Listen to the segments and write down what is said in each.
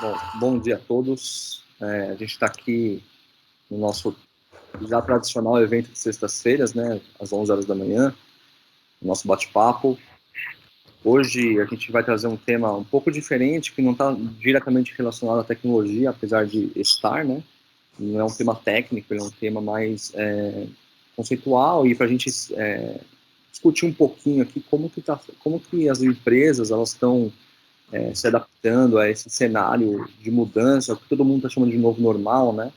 Bom, bom dia a todos. É, a gente está aqui no nosso já tradicional evento de sextas-feiras, né, às 11 horas da manhã, nosso bate-papo. Hoje a gente vai trazer um tema um pouco diferente, que não está diretamente relacionado à tecnologia, apesar de estar, né? Não é um tema técnico, é um tema mais é, conceitual e para a gente é, discutir um pouquinho aqui como que, tá, como que as empresas elas estão é, se adaptando a esse cenário de mudança, que todo mundo está chamando de novo normal, né?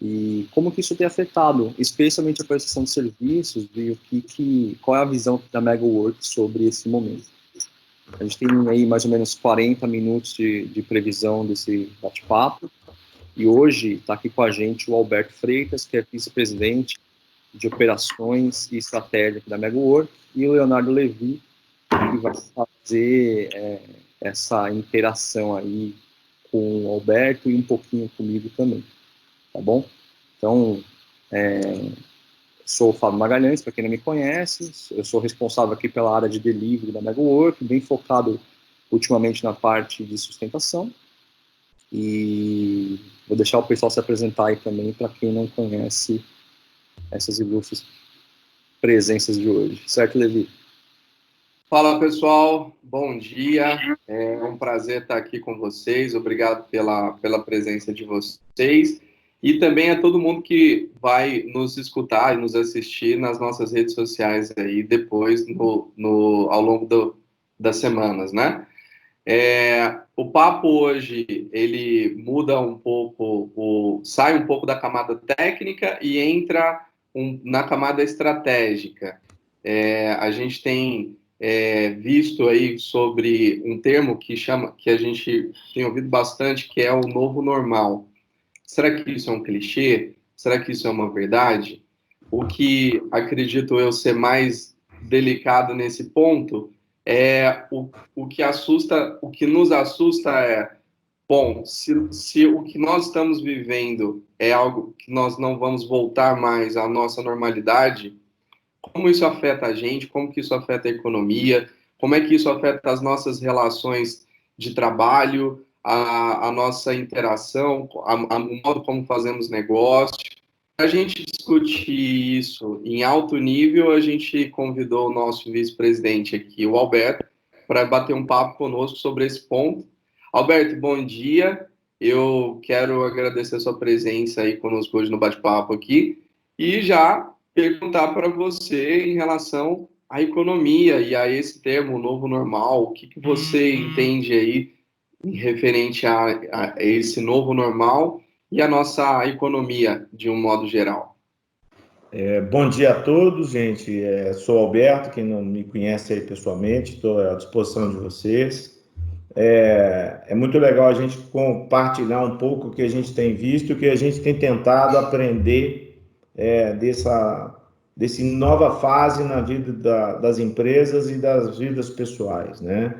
E como que isso tem afetado, especialmente a prestação de serviços e o que, que qual é a visão da MegaWork sobre esse momento. A gente tem aí mais ou menos 40 minutos de, de previsão desse bate-papo. E hoje está aqui com a gente o Alberto Freitas, que é vice-presidente de operações e estratégia da MegaWork, e o Leonardo Levi, que vai fazer é, essa interação aí com o Alberto e um pouquinho comigo também, tá bom? Então, é, sou o Fábio Magalhães, para quem não me conhece, eu sou responsável aqui pela área de delivery da MegaWork, bem focado ultimamente na parte de sustentação, e vou deixar o pessoal se apresentar aí também para quem não conhece essas ilustres presenças de hoje. Certo, Levi? Fala pessoal, bom dia. É um prazer estar aqui com vocês. Obrigado pela, pela presença de vocês e também a todo mundo que vai nos escutar e nos assistir nas nossas redes sociais aí depois no, no ao longo do, das semanas, né? É, o papo hoje ele muda um pouco, o, sai um pouco da camada técnica e entra um, na camada estratégica. É, a gente tem é, visto aí sobre um termo que chama, que a gente tem ouvido bastante, que é o novo normal. Será que isso é um clichê? Será que isso é uma verdade? O que acredito eu ser mais delicado nesse ponto é o, o que assusta, o que nos assusta é, bom, se, se o que nós estamos vivendo é algo que nós não vamos voltar mais à nossa normalidade, como isso afeta a gente, como que isso afeta a economia, como é que isso afeta as nossas relações de trabalho, a, a nossa interação, o modo como fazemos negócio. Para a gente discutir isso em alto nível, a gente convidou o nosso vice-presidente aqui, o Alberto, para bater um papo conosco sobre esse ponto. Alberto, bom dia. Eu quero agradecer a sua presença aí conosco hoje no bate-papo aqui e já perguntar para você em relação à economia e a esse termo novo normal, o que, que você uhum. entende aí em referente a, a, esse novo normal e a nossa economia de um modo geral? É, bom dia a todos, gente. É, sou Alberto, quem não me conhece aí pessoalmente, estou à disposição de vocês. É, é, muito legal a gente compartilhar um pouco o que a gente tem visto, o que a gente tem tentado aprender é, dessa desse nova fase na vida da, das empresas e das vidas pessoais, né?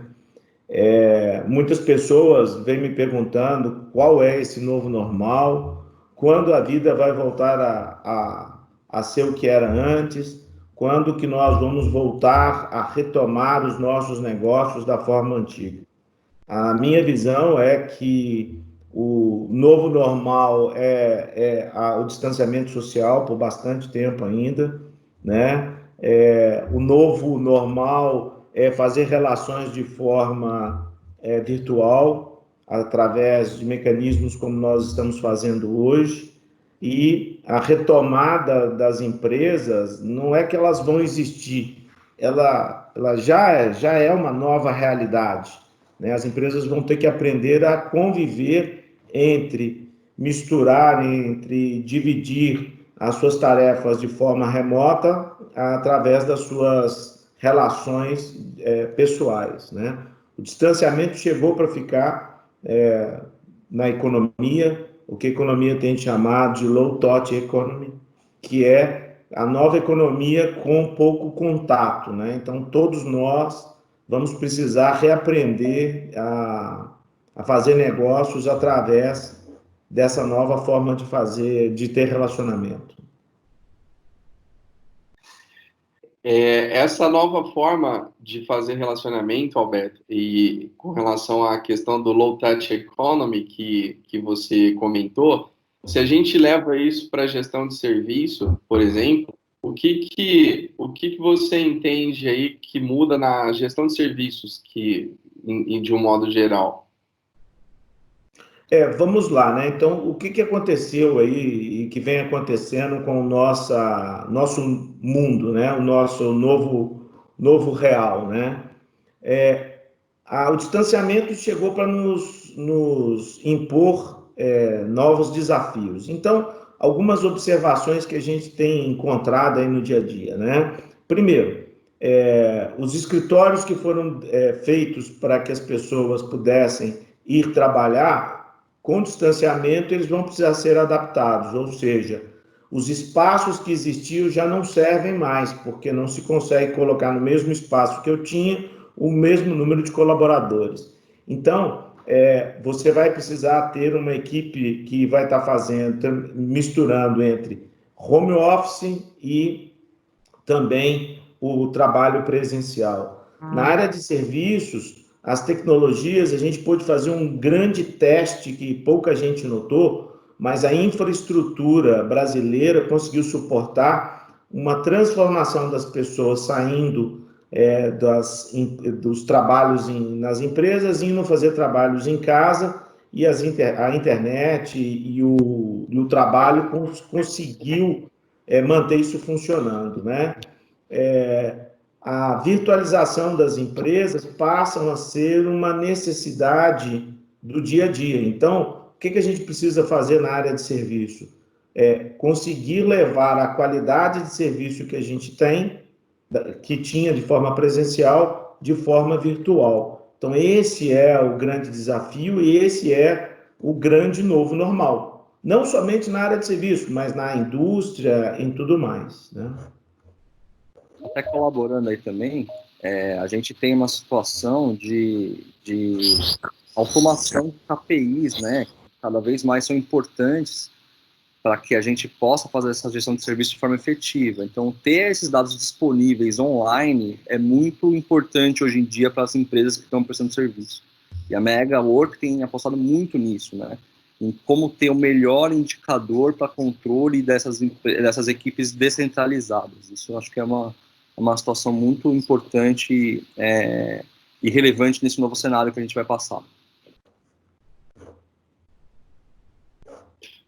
É, muitas pessoas vêm me perguntando qual é esse novo normal, quando a vida vai voltar a, a, a ser o que era antes, quando que nós vamos voltar a retomar os nossos negócios da forma antiga. A minha visão é que o novo normal é, é a, o distanciamento social por bastante tempo ainda, né? É, o novo normal é fazer relações de forma é, virtual, através de mecanismos como nós estamos fazendo hoje, e a retomada das empresas não é que elas vão existir, ela, ela já, é, já é uma nova realidade. Né? As empresas vão ter que aprender a conviver entre misturar, entre dividir as suas tarefas de forma remota através das suas relações é, pessoais, né? O distanciamento chegou para ficar é, na economia, o que a economia tem chamado de low-touch economy, que é a nova economia com pouco contato, né? Então, todos nós vamos precisar reaprender a a fazer negócios através dessa nova forma de fazer, de ter relacionamento. É, essa nova forma de fazer relacionamento, Alberto, e com relação à questão do low touch economy que, que você comentou, se a gente leva isso para a gestão de serviço, por exemplo, o que que, o que que você entende aí que muda na gestão de serviços que, em, de um modo geral? É, vamos lá, né? Então, o que, que aconteceu aí e que vem acontecendo com o nossa, nosso mundo, né? O nosso novo, novo real, né? É, a, o distanciamento chegou para nos, nos impor é, novos desafios. Então, algumas observações que a gente tem encontrado aí no dia a dia, né? Primeiro, é, os escritórios que foram é, feitos para que as pessoas pudessem ir trabalhar com distanciamento, eles vão precisar ser adaptados, ou seja, os espaços que existiam já não servem mais, porque não se consegue colocar no mesmo espaço que eu tinha o mesmo número de colaboradores. Então, é, você vai precisar ter uma equipe que vai estar fazendo, misturando entre home office e também o trabalho presencial. Na ah. área de serviços, as tecnologias, a gente pôde fazer um grande teste que pouca gente notou, mas a infraestrutura brasileira conseguiu suportar uma transformação das pessoas saindo é, das, dos trabalhos em, nas empresas, indo fazer trabalhos em casa, e inter, a internet e, e, o, e o trabalho cons, conseguiu é, manter isso funcionando, né? É, a virtualização das empresas passam a ser uma necessidade do dia a dia. Então, o que, a gente precisa fazer na área de serviço? É conseguir levar a qualidade de serviço que a gente tem, que tinha de forma presencial, de forma virtual. Então, esse é o grande desafio e esse é o grande novo normal. Não somente na área de serviço, mas na indústria, em tudo mais. Né? Até colaborando aí também, é, a gente tem uma situação de, de automação de KPIs, né? Cada vez mais são importantes para que a gente possa fazer essa gestão de serviço de forma efetiva. Então, ter esses dados disponíveis online é muito importante hoje em dia para as empresas que estão prestando serviço. E a Mega Work tem apostado muito nisso, né? Em como ter o melhor indicador para controle dessas, dessas equipes descentralizadas. Isso eu acho que é uma, uma situação muito importante é, e relevante nesse novo cenário que a gente vai passar.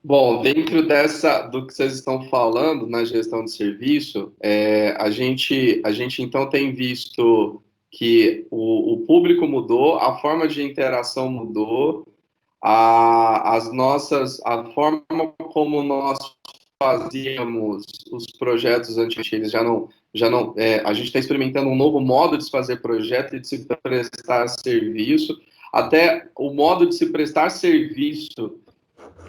Bom, dentro dessa do que vocês estão falando na gestão de serviço, é, a gente a gente então tem visto que o, o, público mudou, a forma de interação mudou, a, as nossas a forma como nós fazíamos os projetos antigos já não já não, é, a gente está experimentando um novo modo de se fazer projeto e de se prestar serviço. Até o modo de se prestar serviço,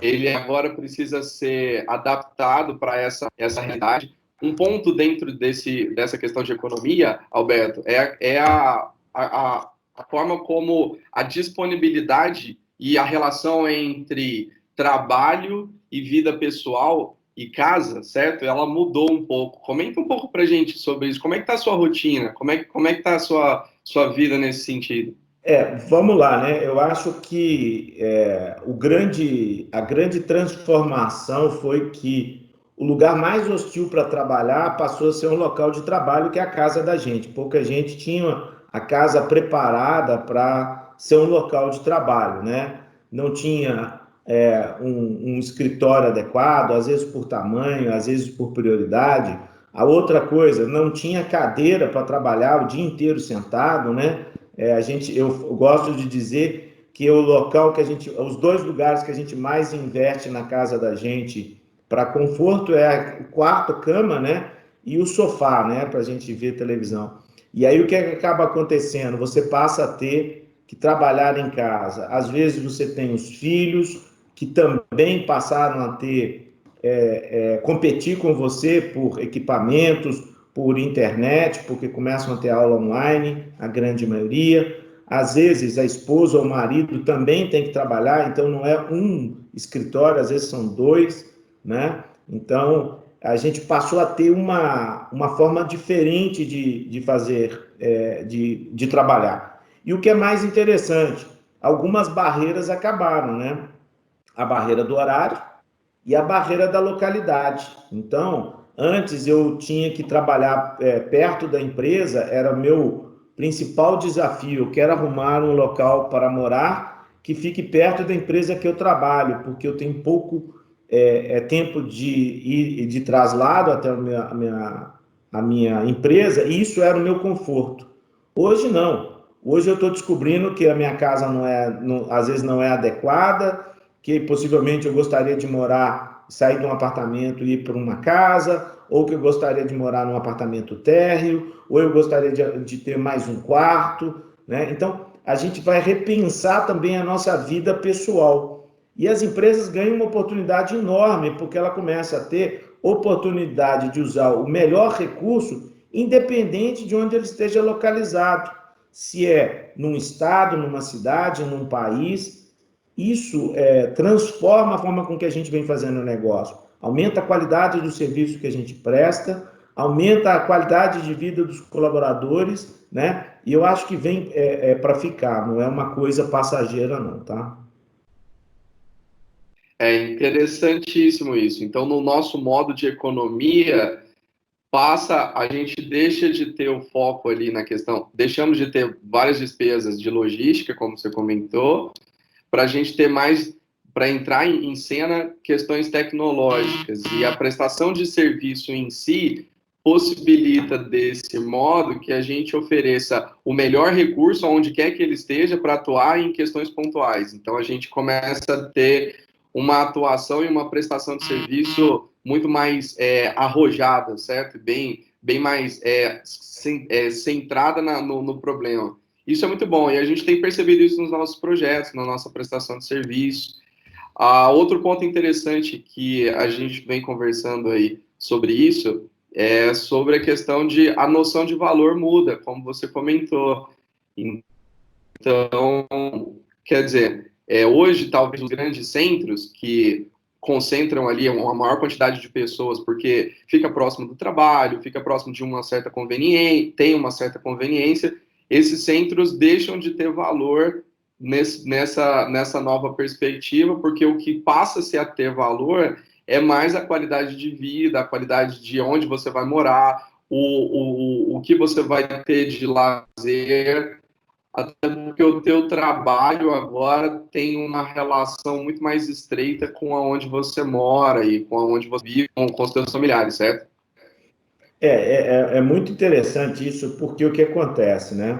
ele agora precisa ser adaptado para essa, essa realidade. Um ponto dentro desse, dessa questão de economia, Alberto, é, é a, a, a forma como a disponibilidade e a relação entre trabalho e vida pessoal e casa, certo? Ela mudou um pouco. Comenta um pouco pra gente sobre isso. Como é que tá a sua rotina? Como é, que, como é que tá a sua, sua vida nesse sentido? É, vamos lá, né? Eu acho que é, o grande, a grande transformação foi que o lugar mais hostil para trabalhar passou a ser um local de trabalho que é a casa da gente. Pouca gente tinha a casa preparada para ser um local de trabalho, né? Não tinha é, um, um, escritório adequado, às vezes por tamanho, às vezes por prioridade. A outra coisa, não tinha cadeira para trabalhar o dia inteiro sentado, né? É, a gente, eu gosto de dizer que o local que a gente, os dois lugares que a gente mais investe na casa da gente para conforto é o quarto, cama, né? E o sofá, né? Para a gente ver televisão. E aí o é que acaba acontecendo? Você passa a ter que trabalhar em casa. Às vezes você tem os filhos, que também passaram a ter é, é, competir com você por equipamentos, por internet, porque começam a ter aula online, a grande maioria. Às vezes a esposa ou o marido também tem que trabalhar, então não é um escritório, às vezes são dois, né? Então a gente passou a ter uma, uma forma diferente de, de fazer, é, de, de trabalhar. E o que é mais interessante, algumas barreiras acabaram, né? A barreira do horário e a barreira da localidade. Então, antes eu tinha que trabalhar é, perto da empresa, era meu principal desafio. Eu quero arrumar um local para morar que fique perto da empresa que eu trabalho, porque eu tenho pouco é, é tempo de ir de traslado até a minha, a minha, a minha empresa, e isso era o meu conforto. Hoje não. Hoje eu estou descobrindo que a minha casa não é, não, às vezes não é adequada, que possivelmente eu gostaria de morar, sair de um apartamento e ir para uma casa, ou que eu gostaria de morar num apartamento térreo, ou eu gostaria de, de ter mais um quarto, né? Então, a gente vai repensar também a nossa vida pessoal. E as empresas ganham uma oportunidade enorme, porque ela começa a ter oportunidade de usar o melhor recurso, independente de onde ele esteja localizado. Se é num estado, numa cidade, num país, isso é, transforma a forma com que a gente vem fazendo o negócio. Aumenta a qualidade do serviço que a gente presta, aumenta a qualidade de vida dos colaboradores, né? E eu acho que vem é, é para ficar, não é uma coisa passageira, não, tá? É interessantíssimo isso. Então, no nosso modo de economia, passa, a gente deixa de ter o foco ali na questão, deixamos de ter várias despesas de logística, como você comentou, para a gente ter mais, para entrar em, em cena questões tecnológicas. E a prestação de serviço em si possibilita desse modo que a gente ofereça o melhor recurso aonde quer que ele esteja para atuar em questões pontuais. Então a gente começa a ter uma atuação e uma prestação de serviço muito mais é, arrojada, certo? Bem, bem mais é, é, centrada na, no, no, problema. Isso é muito bom e a gente tem percebido isso nos nossos projetos, na nossa prestação de serviço. Ah, outro ponto interessante que a gente vem conversando aí sobre isso é sobre a questão de a noção de valor muda, como você comentou. Então, quer dizer, é, hoje, talvez os grandes centros que concentram ali uma maior quantidade de pessoas, porque fica próximo do trabalho, fica próximo de uma certa conveniência, tem uma certa conveniência, esses centros deixam de ter valor nesse, nessa, nessa nova perspectiva, porque o que passa-se a ter valor é mais a qualidade de vida, a qualidade de onde você vai morar, o, o, o que você vai ter de lazer, até porque o teu trabalho agora tem uma relação muito mais estreita com aonde você mora e com aonde você vive, com, com os teus familiares, certo? É, é, é, é muito interessante isso, porque o que acontece, né?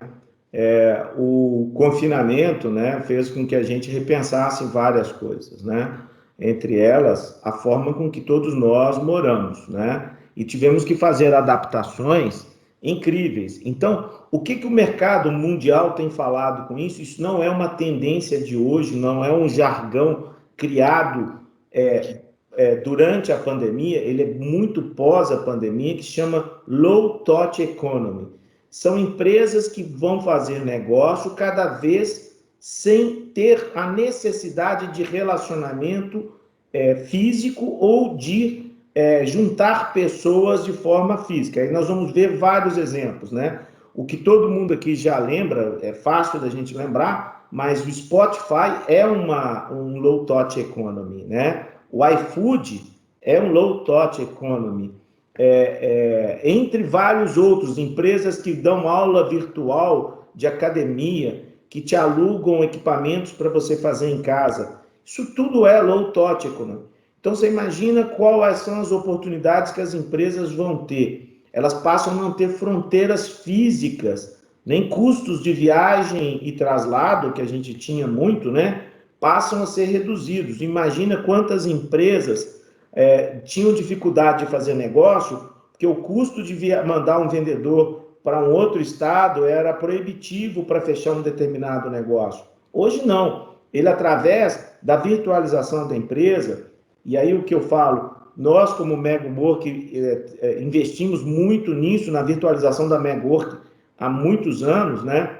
É, o confinamento né, fez com que a gente repensasse várias coisas, né? Entre elas, a forma com que todos nós moramos, né? E tivemos que fazer adaptações incríveis. Então, o que, que o mercado mundial tem falado com isso? Isso não é uma tendência de hoje, não é um jargão criado é, é, durante a pandemia, ele é muito pós a pandemia, que chama low touch economy. São empresas que vão fazer negócio cada vez sem ter a necessidade de relacionamento é, físico ou de é, juntar pessoas de forma física. Aí nós vamos ver vários exemplos, né? O que todo mundo aqui já lembra, é fácil da gente lembrar, mas o Spotify é uma, um low touch economy, né? O iFood é um low touch economy. É, é, entre vários outros, empresas que dão aula virtual de academia, que te alugam equipamentos para você fazer em casa. Isso tudo é low touch economy. Então você imagina quais são as oportunidades que as empresas vão ter. Elas passam a não ter fronteiras físicas, nem custos de viagem e traslado, que a gente tinha muito, né? Passam a ser reduzidos. Imagina quantas empresas é, tinham dificuldade de fazer negócio, porque o custo de mandar um vendedor para um outro estado era proibitivo para fechar um determinado negócio. Hoje não. Ele, através da virtualização da empresa, e aí o que eu falo, nós como MegaWork é, é, investimos muito nisso, na virtualização da MegaWork há muitos anos, né?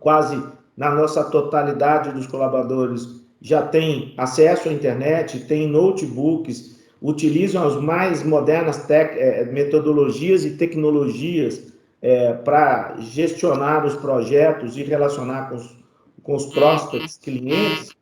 Quase na nossa totalidade dos colaboradores já tem acesso à internet, tem notebooks, utilizam as mais modernas é, metodologias e tecnologias é, para gestionar os projetos e relacionar com os, com os clientes,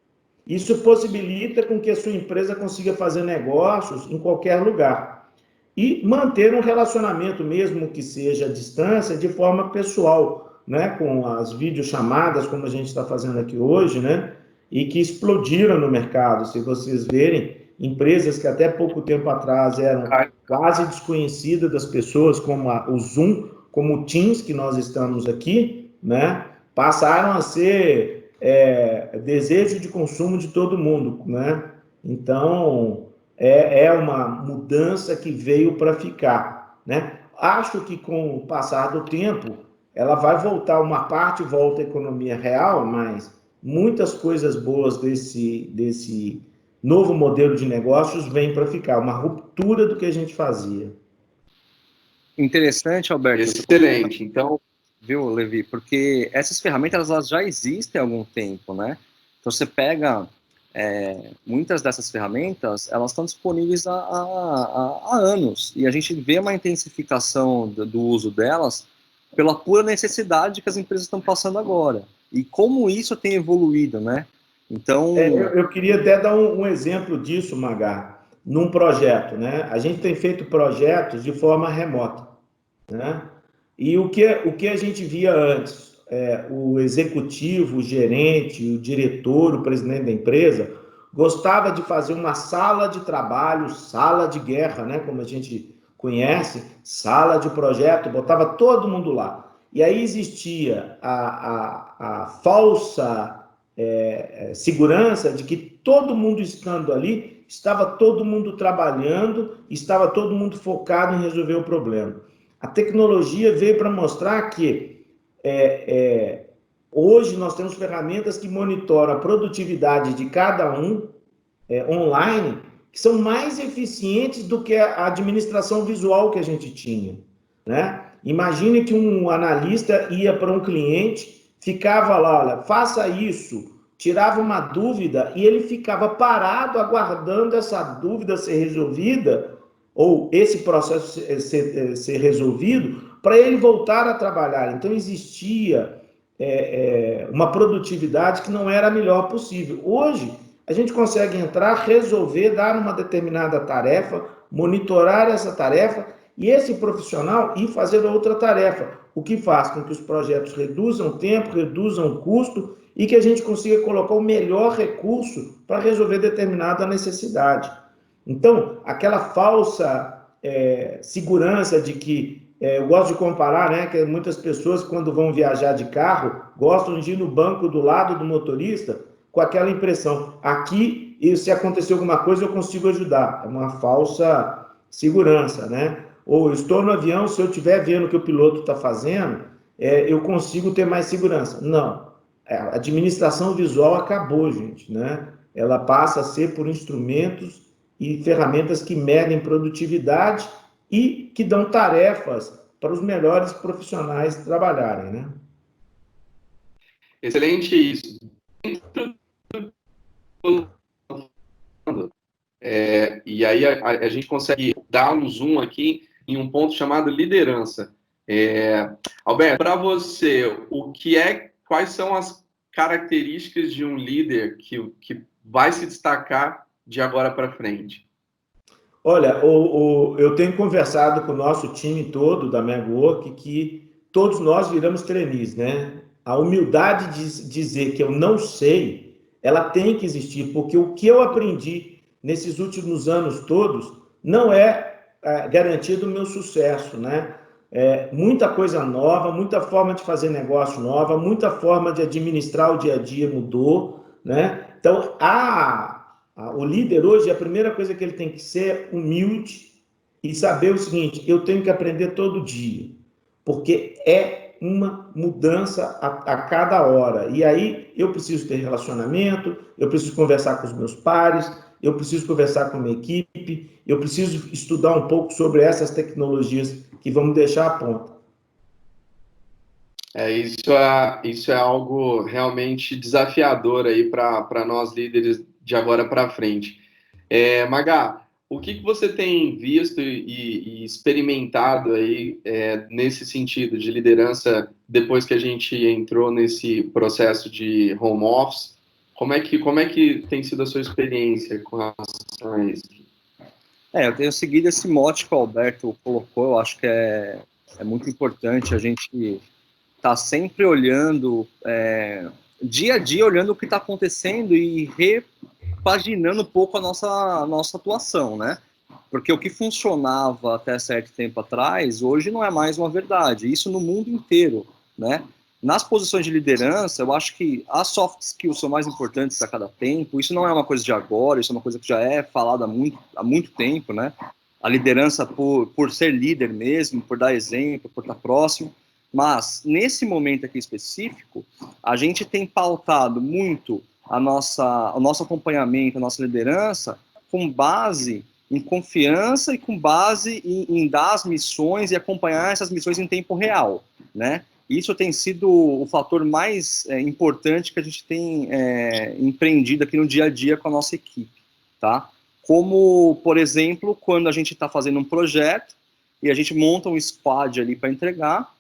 isso possibilita com que a sua empresa consiga fazer negócios em qualquer lugar e manter um relacionamento, mesmo que seja à distância, de forma pessoal, né, com as videochamadas, como a gente está fazendo aqui hoje, né, e que explodiram no mercado. Se vocês verem, empresas que até pouco tempo atrás eram quase desconhecidas das pessoas, como a, o Zoom, como o Teams, que nós estamos aqui, né, passaram a ser é, desejo de consumo de todo mundo, né? Então, é, é uma mudança que veio para ficar, né? Acho que com o passar do tempo, ela vai voltar, uma parte volta à economia real, mas muitas coisas boas desse, desse novo modelo de negócios vem para ficar, uma ruptura do que a gente fazia. Interessante, Alberto. Excelente. Então, viu, Levi? Porque essas ferramentas elas já existem há algum tempo, né? Então você pega é, muitas dessas ferramentas, elas estão disponíveis há, há, há, anos e a gente vê uma intensificação do, do, uso delas pela pura necessidade que as empresas estão passando agora e como isso tem evoluído, né? Então, é, eu, eu, queria até dar um, um exemplo disso, Magá, num projeto, né? A gente tem feito projetos de forma remota, né? E o que, o que a gente via antes? É, o executivo, o gerente, o diretor, o presidente da empresa gostava de fazer uma sala de trabalho, sala de guerra, né, como a gente conhece, sala de projeto, botava todo mundo lá. E aí existia a, a, a falsa é, é segurança de que todo mundo estando ali, estava todo mundo trabalhando, estava todo mundo focado em resolver o problema. A tecnologia veio para mostrar que é, é, hoje nós temos ferramentas que monitoram a produtividade de cada um é, online, que são mais eficientes do que a administração visual que a gente tinha. Né? Imagine que um analista ia para um cliente, ficava lá, olha, faça isso, tirava uma dúvida e ele ficava parado aguardando essa dúvida ser resolvida ou esse processo ser, eh, ser resolvido para ele voltar a trabalhar. Então existia é, é, uma produtividade que não era a melhor possível. Hoje a gente consegue entrar, resolver, dar uma determinada tarefa, monitorar essa tarefa e esse profissional ir fazer outra tarefa, o que faz com que os projetos reduzam tempo, reduzam custo e que a gente consiga colocar o melhor recurso para resolver determinada necessidade. Então, aquela falsa é, segurança de que é, eu gosto de comparar, né, que muitas pessoas quando vão viajar de carro gostam de ir no banco do lado do motorista com aquela impressão, aqui se acontecer alguma coisa eu consigo ajudar. É uma falsa segurança, né? Ou estou no avião, se eu estiver vendo o que o piloto está fazendo, é, eu consigo ter mais segurança. Não, é, a administração visual acabou, gente, né? Ela passa a ser por instrumentos e ferramentas que medem produtividade e que dão tarefas para os melhores profissionais trabalharem, né? Excelente isso. É, e aí a, a, gente consegue dar um zoom aqui em um ponto chamado liderança. É, Alberto, para você, o que é, quais são as características de um líder que, que vai se destacar de agora para frente? Olha, o, o, eu tenho conversado com o nosso time todo da Megwork que todos nós viramos trainees, né? A humildade de dizer que eu não sei, ela tem que existir, porque o que eu aprendi nesses últimos anos todos não é, é garantia do meu sucesso, né? É, muita coisa nova, muita forma de fazer negócio nova, muita forma de administrar o dia a dia mudou, né? Então, a, o líder hoje, a primeira coisa que ele tem que ser humilde e saber o seguinte: eu tenho que aprender todo dia, porque é uma mudança a, a cada hora. E aí eu preciso ter relacionamento, eu preciso conversar com os meus pares, eu preciso conversar com a minha equipe, eu preciso estudar um pouco sobre essas tecnologias que vão me deixar a ponta. É, isso, é, isso é algo realmente desafiador aí para nós líderes de agora para frente. É, Magá, o que, que você tem visto e, e experimentado aí é, nesse sentido de liderança depois que a gente entrou nesse processo de home office? Como é que, como é que tem sido a sua experiência com relação a isso? É, eu tenho seguido esse mote que o Alberto colocou, eu acho que é, é muito importante a gente estar tá sempre olhando, é, dia a dia, olhando o que está acontecendo e repaginando um pouco a nossa, a nossa atuação, né? Porque o que funcionava até certo tempo atrás, hoje não é mais uma verdade. Isso no mundo inteiro, né? Nas posições de liderança, eu acho que as soft skills são mais importantes a cada tempo. Isso não é uma coisa de agora, isso é uma coisa que já é falada há muito, há muito tempo, né? A liderança por, por ser líder mesmo, por dar exemplo, por estar próximo. Mas, nesse momento aqui específico, a gente tem pautado muito a nossa, o nosso acompanhamento, a nossa liderança, com base em confiança e com base em, em dar as missões e acompanhar essas missões em tempo real, né? Isso tem sido o fator mais é, importante que a gente tem é, empreendido aqui no dia a dia com a nossa equipe, tá? Como, por exemplo, quando a gente está fazendo um projeto e a gente monta um squad ali para entregar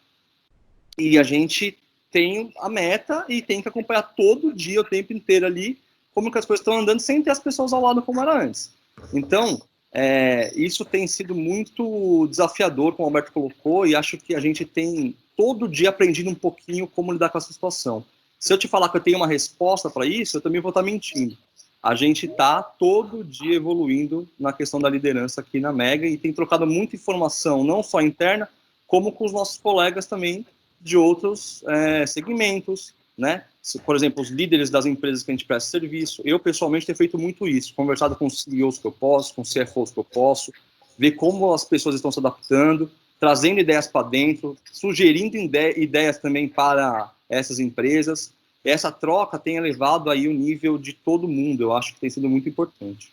e a gente tem a meta e tem que acompanhar todo dia, o tempo inteiro ali, como que as coisas estão andando sem ter as pessoas ao lado como era antes. Então, é, isso tem sido muito desafiador, como o Alberto colocou, e acho que a gente tem todo dia aprendido um pouquinho como lidar com essa situação. Se eu te falar que eu tenho uma resposta para isso, eu também vou estar tá mentindo. A gente está todo dia evoluindo na questão da liderança aqui na Mega e tem trocado muita informação, não só interna, como com os nossos colegas também de outros é, segmentos, né? Por exemplo, os líderes das empresas que a gente presta serviço. Eu, pessoalmente, tenho feito muito isso. Conversado com os CEOs que eu posso, com os CFOs que eu posso, ver como as pessoas estão se adaptando, trazendo ideias para dentro, sugerindo ideias também para essas empresas. Essa troca tem elevado aí o nível de todo mundo. Eu acho que tem sido muito importante.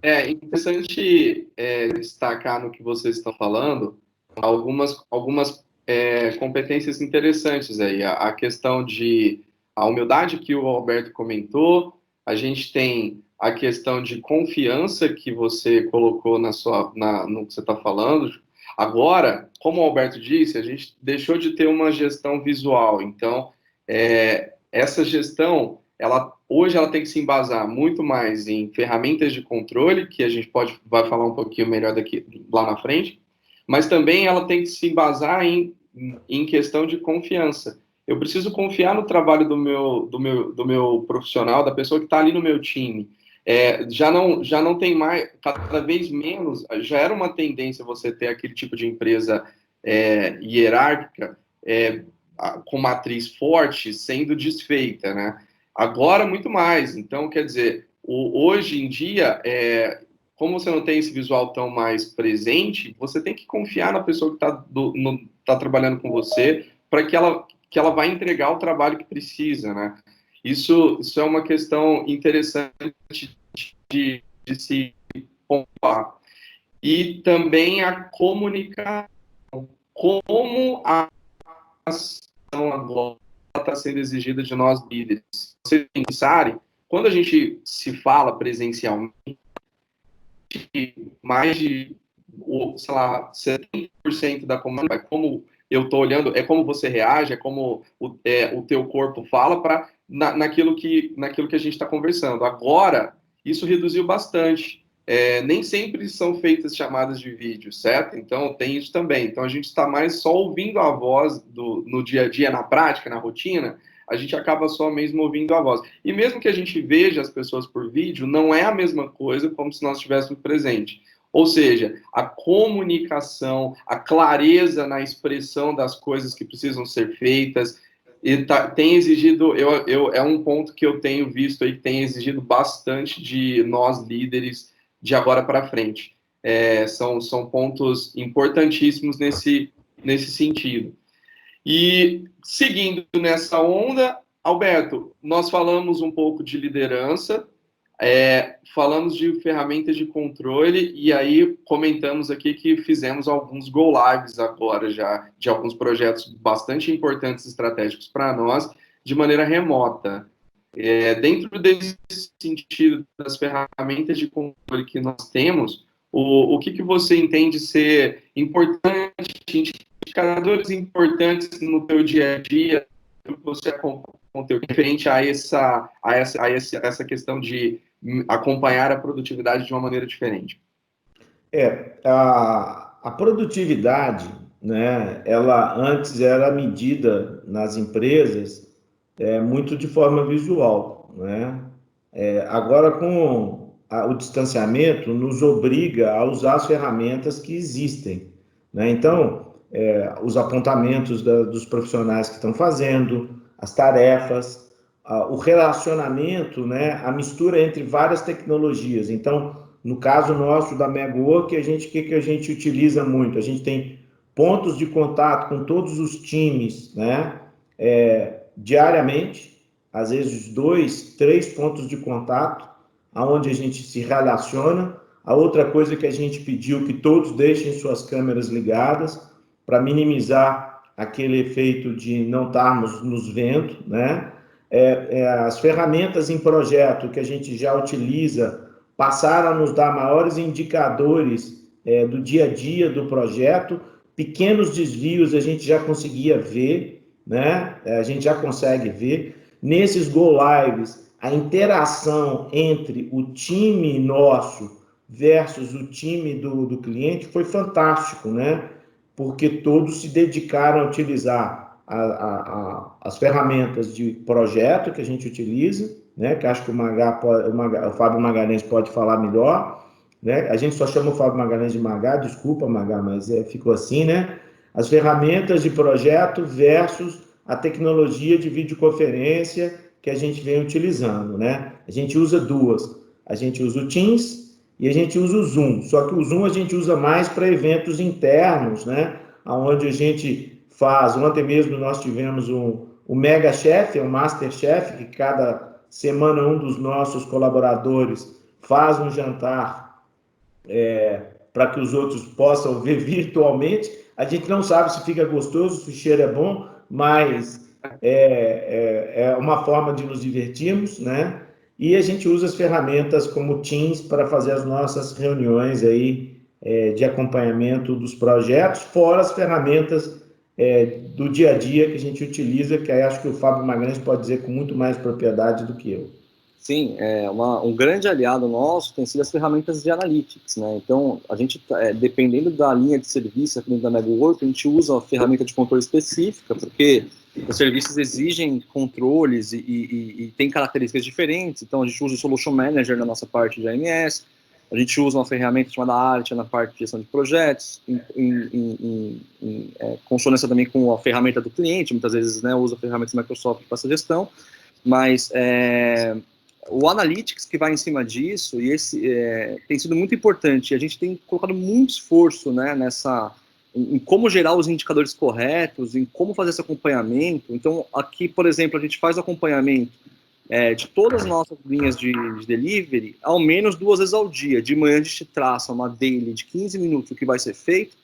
É interessante é, destacar no que vocês estão falando algumas, algumas é, competências interessantes aí. A, a, questão de a humildade que o Alberto comentou, a gente tem a questão de confiança que você colocou na sua, na, no que você está falando. Agora, como o Alberto disse, a gente deixou de ter uma gestão visual. Então, é, essa gestão, ela hoje ela tem que se embasar muito mais em ferramentas de controle, que a gente pode vai falar um pouquinho melhor daqui lá na frente, mas também ela tem que se embasar em, em questão de confiança. Eu preciso confiar no trabalho do meu, do meu, do meu profissional, da pessoa que está ali no meu time. É, já, não, já não tem mais, cada vez menos, já era uma tendência você ter aquele tipo de empresa é, hierárquica, é, com matriz forte, sendo desfeita, né? Agora, muito mais. Então, quer dizer, o, hoje em dia, é, como você não tem esse visual tão mais presente, você tem que confiar na pessoa que está tá trabalhando com você para que ela, que ela vai entregar o trabalho que precisa, né? Isso, isso é uma questão interessante de, de se pontuar. E também a comunicação. Como a ação agora está sendo exigida de nós líderes. Vocês pensarem, quando a gente se fala presencialmente, mais de, sei lá, 70% da comunidade, como eu estou olhando, é como você reage, é como o, é, o teu corpo fala para na, naquilo, que, naquilo que a gente está conversando. Agora, isso reduziu bastante. É, nem sempre são feitas chamadas de vídeo, certo? Então tem isso também. Então a gente está mais só ouvindo a voz do, no dia a dia, na prática, na rotina, a gente acaba só mesmo ouvindo a voz. E mesmo que a gente veja as pessoas por vídeo, não é a mesma coisa como se nós estivéssemos presente. Ou seja, a comunicação, a clareza na expressão das coisas que precisam ser feitas, e tá, tem exigido, eu, eu, é um ponto que eu tenho visto aí que tem exigido bastante de nós líderes de agora para frente. É, são, são pontos importantíssimos nesse, nesse sentido. E seguindo nessa onda, Alberto, nós falamos um pouco de liderança, é, falamos de ferramentas de controle e aí comentamos aqui que fizemos alguns go lives agora já de alguns projetos bastante importantes estratégicos para nós de maneira remota. É, dentro desse sentido das ferramentas de controle que nós temos, o, o que, que você entende ser importante, indicadores importantes no teu dia a dia, que você conteúdo referente a essa, a essa, a essa questão de acompanhar a produtividade de uma maneira diferente? É, a, a produtividade, né, ela antes era medida nas empresas é, muito de forma visual, né? É, agora com a, o distanciamento nos obriga a usar as ferramentas que existem, né? Então, é, os apontamentos da, dos profissionais que estão fazendo, as tarefas, a, o relacionamento, né? A mistura entre várias tecnologias. Então, no caso nosso da MegaWork, a gente que que a gente utiliza muito? A gente tem pontos de contato com todos os times, né? É, diariamente, às vezes dois, três pontos de contato, aonde a gente se relaciona. A outra coisa que a gente pediu que todos deixem suas câmeras ligadas para minimizar aquele efeito de não estarmos nos vendo, né? É, é, as ferramentas em projeto que a gente já utiliza passaram a nos dar maiores indicadores é, do dia a dia do projeto, pequenos desvios a gente já conseguia ver, né? É, a gente já consegue ver. Nesses Go Lives, a interação entre o time nosso versus o time do, do cliente foi fantástico, né? Porque todos se dedicaram a utilizar a, a, a, as ferramentas de projeto que a gente utiliza, né? Que acho que o, Magá o, Magá, o Fábio Magalhães pode falar melhor, né? A gente só chama o Fábio Magalhães de Magá, desculpa, Magá, mas é, ficou assim, né? as ferramentas de projeto versus a tecnologia de videoconferência que a gente vem utilizando, né? A gente usa duas. A gente usa o Teams e a gente usa o Zoom. Só que o Zoom a gente usa mais para eventos internos, né? Onde a gente faz. Ontem mesmo nós tivemos um, o Mega Chef, o Master Chef, que cada semana um dos nossos colaboradores faz um jantar é, para que os outros possam ver virtualmente. A gente não sabe se fica gostoso, se o cheiro é bom, mas é, é, é uma forma de nos divertirmos, né? E a gente usa as ferramentas como Teams para fazer as nossas reuniões aí é, de acompanhamento dos projetos, fora as ferramentas é, do dia a dia que a gente utiliza, que aí acho que o Fábio Magalhães pode dizer com muito mais propriedade do que eu. Sim, é uma, um grande aliado nosso tem sido as ferramentas de analytics, né? Então, a gente, tá, é, dependendo da linha de serviço aqui dentro da MegaWork, a gente usa uma ferramenta de controle específica, porque os serviços exigem controles e, e, e tem características diferentes. Então, a gente usa o Solution Manager na nossa parte de AMS, a gente usa uma ferramenta chamada Art na parte de gestão de projetos, em, em, em, em é, consonância também com a ferramenta do cliente, muitas vezes né, usa ferramentas Microsoft para essa gestão, mas é, o Analytics que vai em cima disso, e esse é, tem sido muito importante, a gente tem colocado muito esforço né, nessa, em, como gerar os indicadores corretos, em como fazer esse acompanhamento. Então, aqui, por exemplo, a gente faz o acompanhamento é, de todas as nossas linhas de, de, delivery, ao menos duas vezes ao dia. De manhã a gente traça uma daily de 15 minutos o que vai ser feito,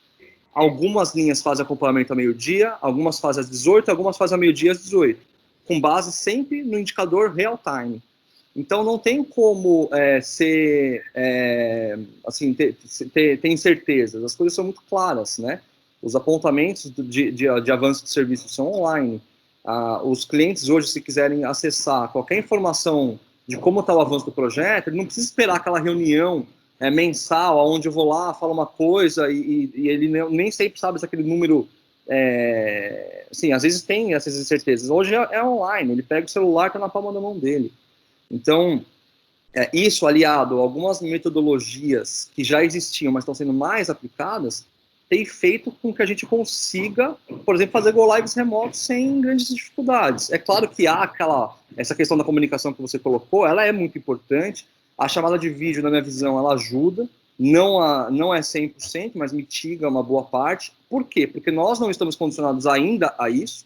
algumas linhas fazem acompanhamento ao meio-dia, algumas fazem às 18, algumas fazem ao meio-dia às 18, com base sempre no indicador real-time. Então não tem como é, ser, é, assim, ter, ter, ter, incertezas. As coisas são muito claras, né? Os apontamentos de, de, de avanço de serviço são online. Ah, os clientes hoje, se quiserem acessar qualquer informação de como está o avanço do projeto, ele não precisa esperar aquela reunião é, mensal, onde eu vou lá, falo uma coisa e, e ele nem sempre sabe se aquele número é, assim, às vezes tem essas incertezas. Hoje é, é online, ele pega o celular, está na palma da mão dele. Então, é, isso aliado a algumas metodologias que já existiam, mas estão sendo mais aplicadas, tem feito com que a gente consiga, por exemplo, fazer go lives remotos sem grandes dificuldades. É claro que há aquela essa questão da comunicação que você colocou, ela é muito importante. A chamada de vídeo, na minha visão, ela ajuda, não, a, não é 100%, mas mitiga uma boa parte. Por quê? Porque nós não estamos condicionados ainda a isso.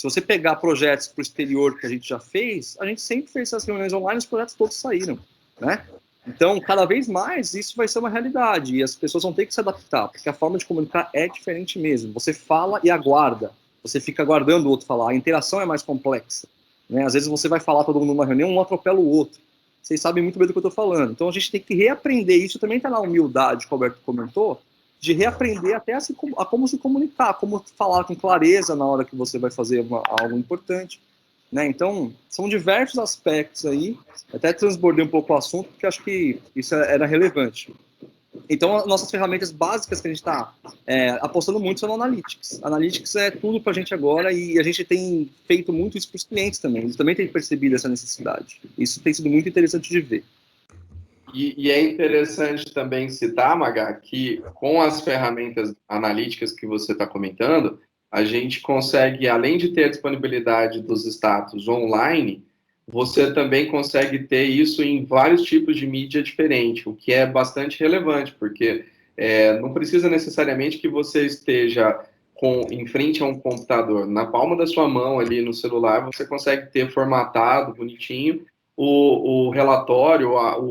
Se você pegar projetos para o exterior que a gente já fez, a gente sempre fez essas reuniões online, os projetos todos saíram, né? Então, cada vez mais isso vai ser uma realidade e as pessoas vão ter que se adaptar, porque a forma de comunicar é diferente mesmo. Você fala e aguarda, você fica aguardando o outro falar, a interação é mais complexa. Né? Às vezes você vai falar todo mundo numa reunião, um atropela o outro. Vocês sabem muito bem do que eu estou falando. Então a gente tem que reaprender isso. Também está na humildade que o Alberto comentou, de reaprender até a, se, a, como se comunicar, como falar com clareza na hora que você vai fazer uma, algo importante. Né? Então, são diversos aspectos aí. Até transbordei um pouco o assunto, porque acho que isso era relevante. Então, nossas ferramentas básicas que a gente está é, apostando muito são no Analytics. Analytics é tudo para a gente agora e a gente tem feito muito isso para os clientes também. Eles também têm percebido essa necessidade. Isso tem sido muito interessante de ver. E, e é interessante também citar, Maga, que com as ferramentas analíticas que você está comentando, a gente consegue, além de ter a disponibilidade dos status online, você também consegue ter isso em vários tipos de mídia diferente, o que é bastante relevante, porque é, não precisa necessariamente que você esteja com, em frente a um computador. Na palma da sua mão, ali no celular, você consegue ter formatado, bonitinho, o, o relatório, a, o,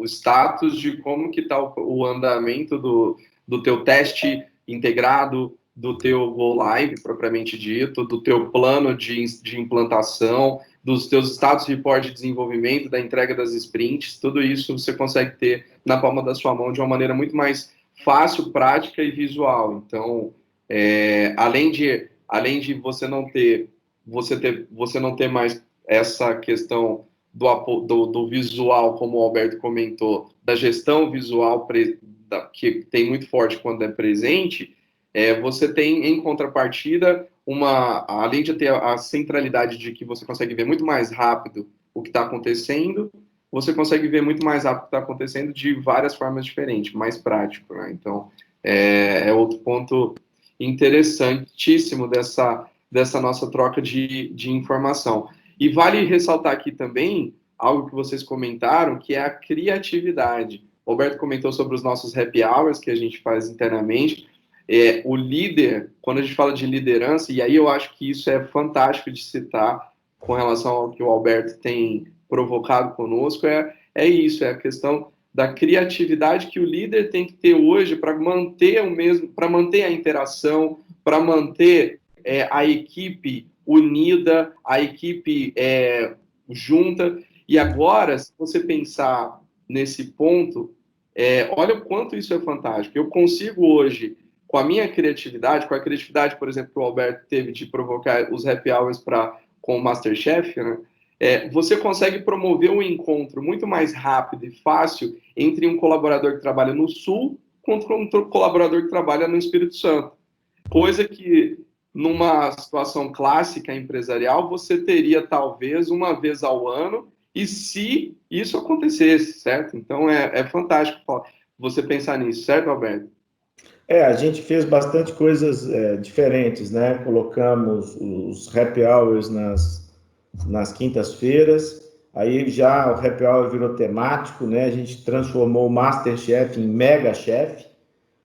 o, status de como que está o, o andamento do, do teu teste integrado, do teu Go Live, propriamente dito, do teu plano de, de implantação, dos teus status report de desenvolvimento, da entrega das sprints, tudo isso você consegue ter na palma da sua mão de uma maneira muito mais fácil, prática e visual. Então, é, além de além de você não ter você ter você não ter mais essa questão do, do, do visual, como o Alberto comentou, da gestão visual pre, da, que tem muito forte quando é presente, é, você tem em contrapartida uma, além de ter a centralidade de que você consegue ver muito mais rápido o que está acontecendo, você consegue ver muito mais rápido o que está acontecendo de várias formas diferentes, mais prático, né? Então, é, é, outro ponto interessantíssimo dessa, dessa nossa troca de, de informação. E vale ressaltar aqui também algo que vocês comentaram, que é a criatividade. O Roberto comentou sobre os nossos happy hours que a gente faz internamente é, o líder, quando a gente fala de liderança, e aí eu acho que isso é fantástico de citar com relação ao que o Alberto tem provocado conosco, é, é isso, é a questão da criatividade que o líder tem que ter hoje para manter o mesmo, para manter a interação, para manter é, a equipe unida, a equipe é, junta. E agora, se você pensar nesse ponto, é, olha o quanto isso é fantástico. Eu consigo hoje com a minha criatividade, com a criatividade, por exemplo, que o Alberto teve de provocar os happy hours para com o Masterchef, né? É, você consegue promover um encontro muito mais rápido e fácil entre um colaborador que trabalha no Sul contra um colaborador que trabalha no Espírito Santo. Coisa que, numa situação clássica empresarial, você teria talvez uma vez ao ano, e se isso acontecesse, certo? Então é, é fantástico você pensar nisso, certo, Alberto? É, a gente fez bastante coisas é, diferentes, né? Colocamos os happy hours nas, nas quintas-feiras, aí já o happy hour virou temático, né? A gente transformou o Masterchef em Mega Chef,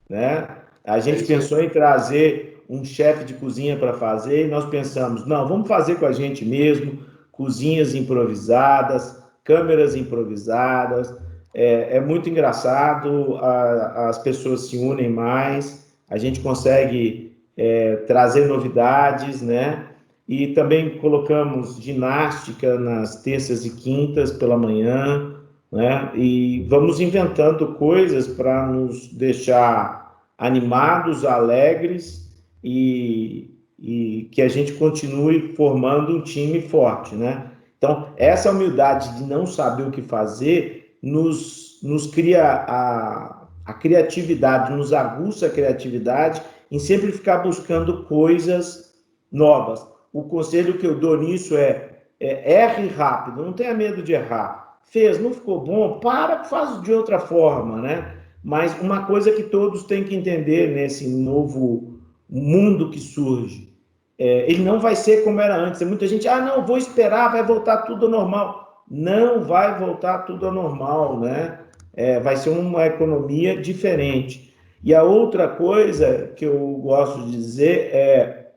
né? A gente é pensou em trazer um chefe de cozinha para fazer e nós pensamos, não, vamos fazer com a gente mesmo, cozinhas improvisadas, câmeras improvisadas, é, é muito engraçado, a, as pessoas se unem mais, a gente consegue é, trazer novidades, né? E também colocamos ginástica nas terças e quintas pela manhã, né? E vamos inventando coisas para nos deixar animados, alegres e, e que a gente continue formando um time forte, né? Então, essa humildade de não saber o que fazer nos, nos cria a, a criatividade, nos aguça a criatividade em sempre ficar buscando coisas novas. O conselho que eu dou nisso é, é erre rápido, não tenha medo de errar. Fez, não ficou bom, para, faz de outra forma, né? Mas uma coisa que todos têm que entender nesse novo mundo que surge, é, ele não vai ser como era antes. Muita gente, ah, não, vou esperar, vai voltar tudo normal não vai voltar tudo ao normal, né? É, vai ser uma economia diferente. E a outra coisa que eu gosto de dizer é,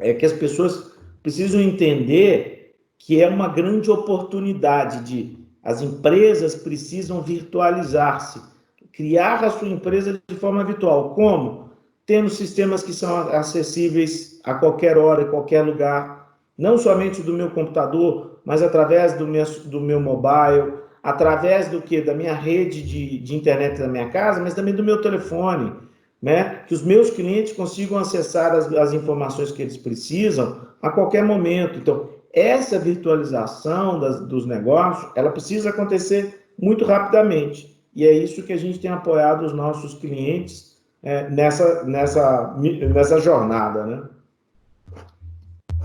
é que as pessoas precisam entender que é uma grande oportunidade de as empresas precisam virtualizar-se, criar a sua empresa de forma virtual. Como? Tendo sistemas que são acessíveis a qualquer hora, em qualquer lugar, não somente do meu computador, mas através do meu, do meu mobile, através do que? Da minha rede de, de internet da minha casa, mas também do meu telefone, né? Que os meus clientes consigam acessar as, as informações que eles precisam a qualquer momento. Então, essa virtualização das, dos negócios, ela precisa acontecer muito rapidamente. E é isso que a gente tem apoiado os nossos clientes é, nessa, nessa, nessa jornada, né?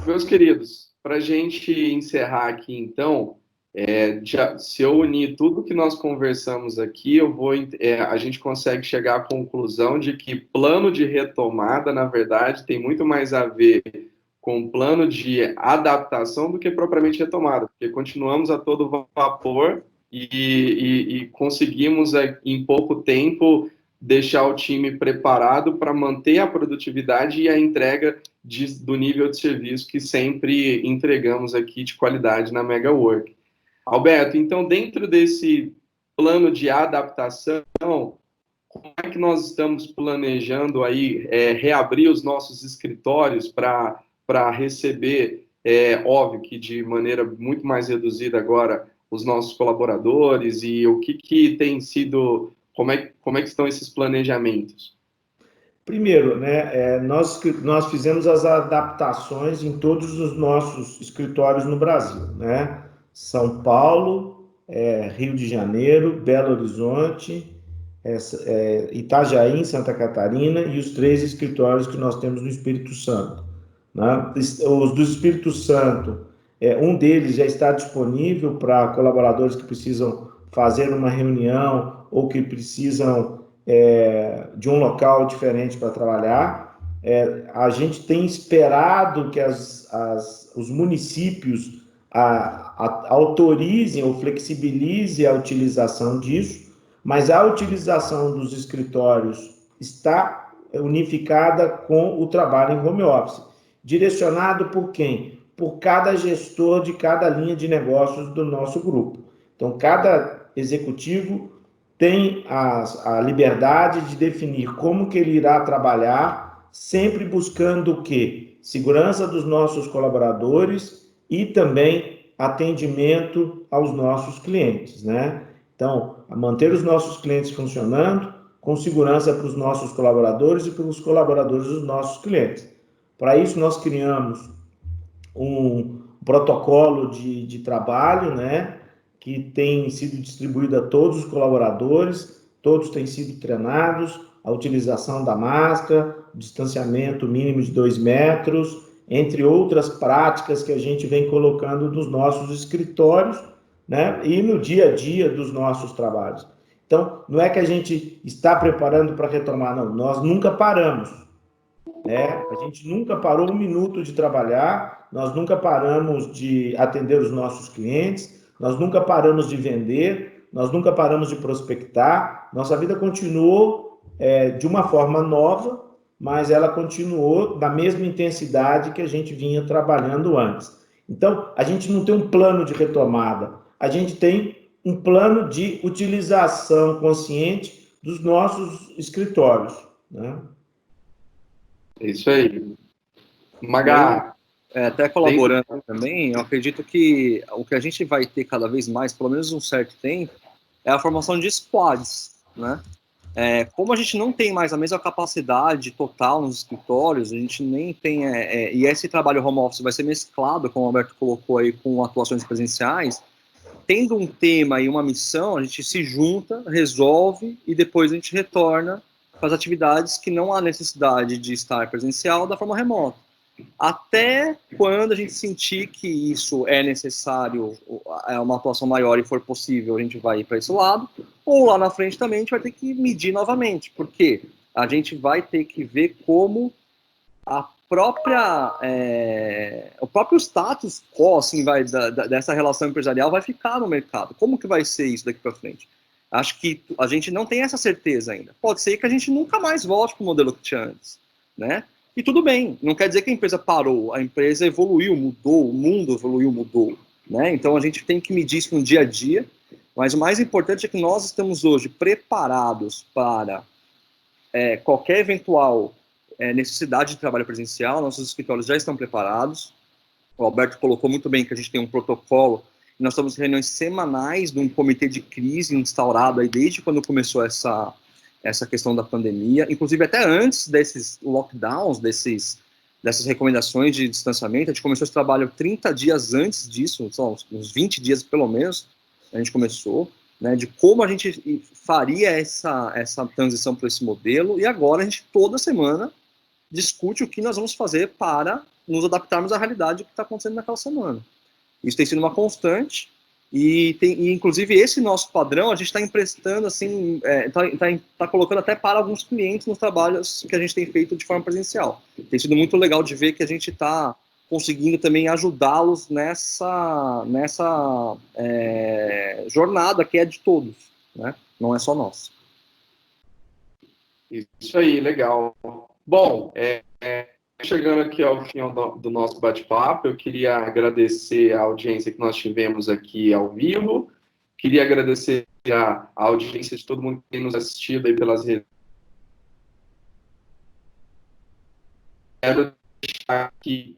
Meus queridos, para a gente encerrar aqui, então, é, já, se eu unir tudo que nós conversamos aqui, eu vou, é, a gente consegue chegar à conclusão de que plano de retomada, na verdade, tem muito mais a ver com plano de adaptação do que propriamente retomada, porque continuamos a todo vapor e, e, e conseguimos, é, em pouco tempo, deixar o time preparado para manter a produtividade e a entrega de, do nível de serviço que sempre entregamos aqui de qualidade na Mega Work. Alberto, então, dentro desse plano de adaptação, como é que nós estamos planejando aí é, reabrir os nossos escritórios para receber, é, óbvio que de maneira muito mais reduzida agora, os nossos colaboradores e o que, que tem sido, como é, como é que estão esses planejamentos? Primeiro, né, é, nós, nós fizemos as adaptações em todos os nossos escritórios no Brasil, né? São Paulo, é, Rio de Janeiro, Belo Horizonte, é, é, Itajaí, em Santa Catarina, e os três escritórios que nós temos no Espírito Santo. Né? Os do Espírito Santo, é, um deles já está disponível para colaboradores que precisam fazer uma reunião ou que precisam é, de um local diferente para trabalhar. É, a gente tem esperado que as, as, os municípios a, a, autorizem ou flexibilizem a utilização disso, mas a utilização dos escritórios está unificada com o trabalho em home office. Direcionado por quem? por cada gestor de cada linha de negócios do nosso grupo. Então, cada executivo tem a, a liberdade de definir como que ele irá trabalhar, sempre buscando o quê? Segurança dos nossos colaboradores e também atendimento aos nossos clientes, né? Então, manter os nossos clientes funcionando com segurança para os nossos colaboradores e para os colaboradores dos nossos clientes. Para isso, nós criamos um protocolo de, de trabalho, né, que tem sido distribuído a todos os colaboradores, todos têm sido treinados, a utilização da máscara, distanciamento mínimo de dois metros, entre outras práticas que a gente vem colocando nos nossos escritórios, né, e no dia a dia dos nossos trabalhos. Então, não é que a gente está preparando para retomar, não, nós nunca paramos, né? A gente nunca parou um minuto de trabalhar, nós nunca paramos de atender os nossos clientes, nós nunca paramos de vender, nós nunca paramos de prospectar. Nossa vida continuou é, de uma forma nova, mas ela continuou da mesma intensidade que a gente vinha trabalhando antes. Então, a gente não tem um plano de retomada, a gente tem um plano de utilização consciente dos nossos escritórios. Né? É isso aí. Maga. É, até colaborando tem... também, eu acredito que o que a gente vai ter cada vez mais, pelo menos um certo tempo, é a formação de squads, né? É, como a gente não tem mais a mesma capacidade total nos escritórios, a gente nem tem. É, é, e esse trabalho home office vai ser mesclado, como o Alberto colocou aí, com atuações presenciais. Tendo um tema e uma missão, a gente se junta, resolve e depois a gente retorna para as atividades que não há necessidade de estar presencial da forma remota. Até quando a gente sentir que isso é necessário, é uma atuação maior e for possível, a gente vai para esse lado, ou lá na frente também a gente vai ter que medir novamente, porque a gente vai ter que ver como a própria é, o próprio status quo assim vai da, da, dessa relação empresarial vai ficar no mercado. Como que vai ser isso daqui para frente? Acho que a gente não tem essa certeza ainda. Pode ser que a gente nunca mais volte para o modelo que tinha antes, né? E tudo bem, não quer dizer que a empresa parou, a empresa evoluiu, mudou, o mundo evoluiu, mudou, né? Então a gente tem que medir isso no dia a dia, mas o mais importante é que nós estamos hoje preparados para é, qualquer eventual é, necessidade de trabalho presencial, nossos escritórios já estão preparados, o Alberto colocou muito bem que a gente tem um protocolo, nós estamos em reuniões semanais de um comitê de crise instaurado aí desde quando começou essa, essa questão da pandemia, inclusive até antes desses lockdowns, desses, dessas recomendações de distanciamento, a gente começou esse trabalho 30 dias antes disso, uns 20 dias pelo menos, a gente começou, né, de como a gente faria essa, essa transição para esse modelo, e agora a gente toda semana discute o que nós vamos fazer para nos adaptarmos à realidade que está acontecendo naquela semana. Isso tem sido uma constante, e, tem, e inclusive esse nosso padrão a gente está emprestando, assim, está é, tá, tá, tá colocando até para alguns clientes nos trabalhos que a gente tem feito de forma presencial. Tem sido muito legal de ver que a gente está conseguindo também ajudá-los nessa, nessa é, jornada que é de todos, né? não é só nossa. Isso aí, legal. Bom, é, é, chegando aqui ao fim do, nosso bate-papo, eu queria agradecer a audiência que nós tivemos aqui ao vivo, queria agradecer a, audiência de todo mundo que tem nos assistido aí pelas redes. Quero deixar aqui,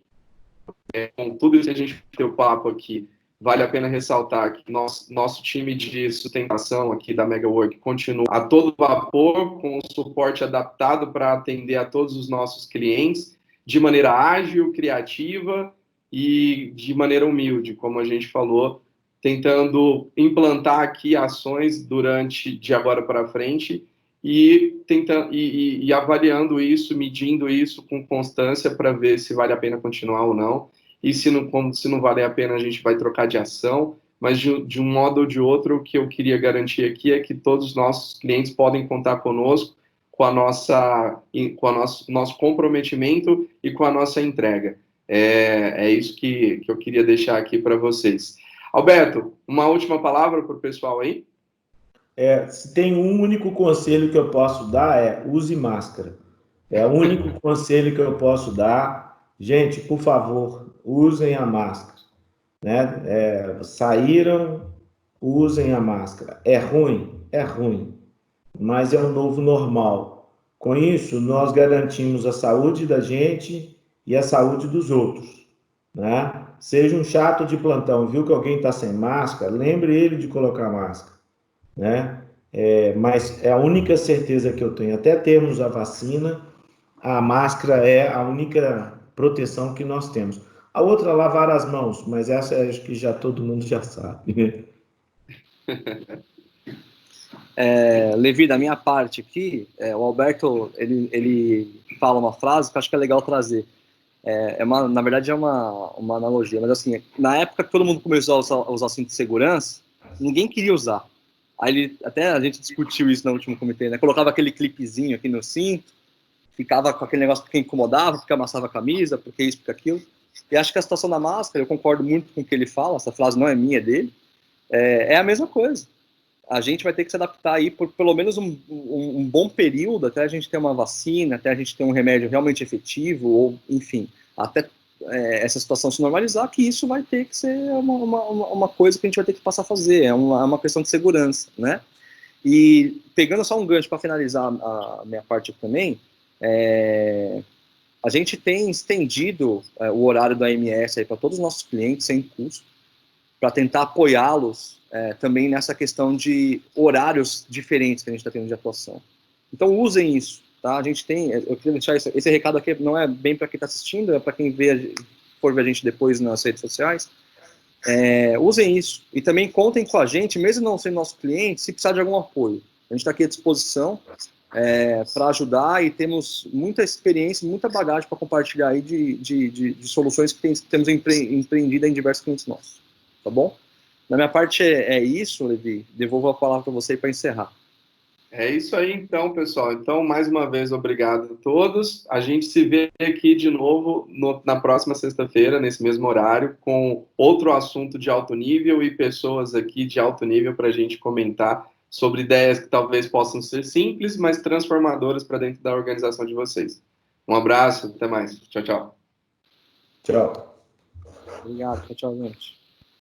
é, com tudo isso que a gente o papo aqui, vale a pena ressaltar que nosso, nosso time de sustentação aqui da MegaWork continua a todo vapor, com o suporte adaptado para atender a todos os nossos clientes de maneira ágil, criativa e de maneira humilde, como a gente falou, tentando implantar aqui ações durante de agora para frente e, tentando, e, e, e avaliando isso, medindo isso com constância para ver se vale a pena continuar ou não. E se não, se não vale a pena, a gente vai trocar de ação. Mas de, de um modo ou de outro, o que eu queria garantir aqui é que todos os nossos clientes podem contar conosco com a nossa, com a nosso, nosso comprometimento e com a nossa entrega. É, é isso que, que eu queria deixar aqui para vocês. Alberto, uma última palavra para o pessoal aí? É, se tem um único conselho que eu posso dar é use máscara. É o único conselho que eu posso dar. Gente, por favor, usem a máscara. Né? É, saíram, usem a máscara. É ruim, é ruim mas é um novo normal. Com isso, nós garantimos a saúde da gente e a saúde dos outros. Né? Seja um chato de plantão, viu que alguém está sem máscara, lembre ele de colocar máscara. Né? É, mas é a única certeza que eu tenho. Até termos a vacina, a máscara é a única proteção que nós temos. A outra, lavar as mãos, mas essa acho que já todo mundo já sabe. É, Levi, da minha parte aqui, é, o Alberto ele, ele fala uma frase que eu acho que é legal trazer. É, é uma, na verdade, é uma, uma analogia, mas assim, na época que todo mundo começou a usar, usar cinto de segurança, ninguém queria usar. Aí ele, até a gente discutiu isso no último comitê, né? Colocava aquele clipezinho aqui no cinto, ficava com aquele negócio que incomodava, porque amassava a camisa, porque isso, porque aquilo. E acho que a situação da máscara, eu concordo muito com o que ele fala, essa frase não é minha, é dele, é, é a mesma coisa a gente vai ter que se adaptar aí por pelo menos um, um, um, bom período até a gente ter uma vacina, até a gente ter um remédio realmente efetivo, ou enfim, até é, essa situação se normalizar, que isso vai ter que ser uma, uma, uma, coisa que a gente vai ter que passar a fazer, é uma, é uma questão de segurança, né? E pegando só um gancho para finalizar a minha parte também, é, a gente tem estendido é, o horário da AMS para todos os nossos clientes sem custo, para tentar apoiá-los é, também nessa questão de horários diferentes que a gente está tendo de atuação. Então usem isso, tá? A gente tem, eu queria deixar esse, esse recado aqui não é bem para quem está assistindo, é para quem vê, for ver a gente depois nas redes sociais. É, usem isso e também contem com a gente, mesmo não sendo nosso cliente, se precisar de algum apoio. A gente está aqui à disposição é, para ajudar e temos muita experiência, muita bagagem para compartilhar aí de, de, de, de soluções que tem, temos empre, empreendido em diversos clientes nossos. Tá bom? Da minha parte é, é isso, Levi. Devolvo a palavra para você para encerrar. É isso aí, então, pessoal. Então, mais uma vez, obrigado a todos. A gente se vê aqui de novo no, na próxima sexta-feira, nesse mesmo horário, com outro assunto de alto nível e pessoas aqui de alto nível para a gente comentar sobre ideias que talvez possam ser simples, mas transformadoras para dentro da organização de vocês. Um abraço, até mais. Tchau, tchau. Tchau. Obrigado, tchau, tchau, gente.